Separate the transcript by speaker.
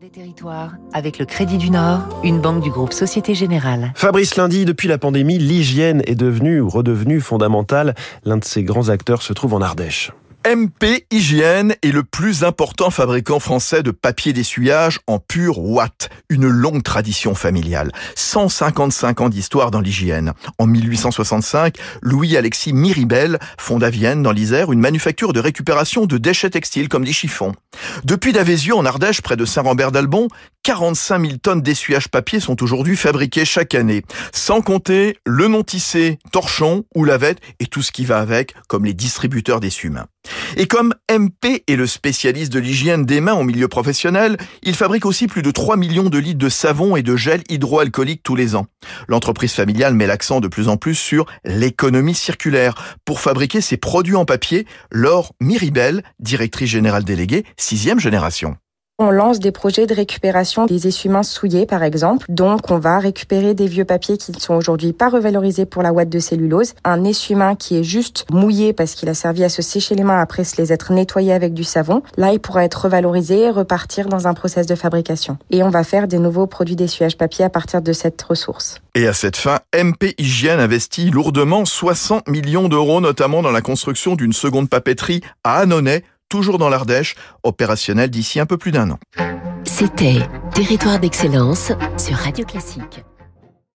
Speaker 1: Des territoires, avec le Crédit du Nord, une banque du groupe Société Générale.
Speaker 2: Fabrice Lundi, depuis la pandémie, l'hygiène est devenue ou redevenue fondamentale. L'un de ses grands acteurs se trouve en Ardèche.
Speaker 3: MP Hygiène est le plus important fabricant français de papier d'essuyage en pur watt, une longue tradition familiale. 155 ans d'histoire dans l'hygiène. En 1865, Louis-Alexis Miribel fonde à Vienne, dans l'Isère, une manufacture de récupération de déchets textiles comme des chiffons. Depuis Davézieux, en Ardèche, près de Saint-Rambert d'Albon, 45 000 tonnes d'essuyage papier sont aujourd'hui fabriquées chaque année. Sans compter le non tissé, torchon ou lavette et tout ce qui va avec, comme les distributeurs d'essuie-mains. Et comme MP est le spécialiste de l'hygiène des mains au milieu professionnel, il fabrique aussi plus de 3 millions de litres de savon et de gel hydroalcoolique tous les ans. L'entreprise familiale met l'accent de plus en plus sur l'économie circulaire. Pour fabriquer ses produits en papier, Laure Miribel, directrice générale déléguée, sixième génération.
Speaker 4: On lance des projets de récupération des essuie-mains souillés, par exemple. Donc, on va récupérer des vieux papiers qui ne sont aujourd'hui pas revalorisés pour la ouate de cellulose. Un essuie-main qui est juste mouillé parce qu'il a servi à se sécher les mains après se les être nettoyés avec du savon. Là, il pourra être revalorisé et repartir dans un process de fabrication. Et on va faire des nouveaux produits d'essuyage papier à partir de cette ressource.
Speaker 3: Et à cette fin, MP Hygiène investit lourdement 60 millions d'euros, notamment dans la construction d'une seconde papeterie à Annonay, toujours dans l'Ardèche, opérationnel d'ici un peu plus d'un an.
Speaker 1: C'était Territoire d'excellence sur Radio Classique.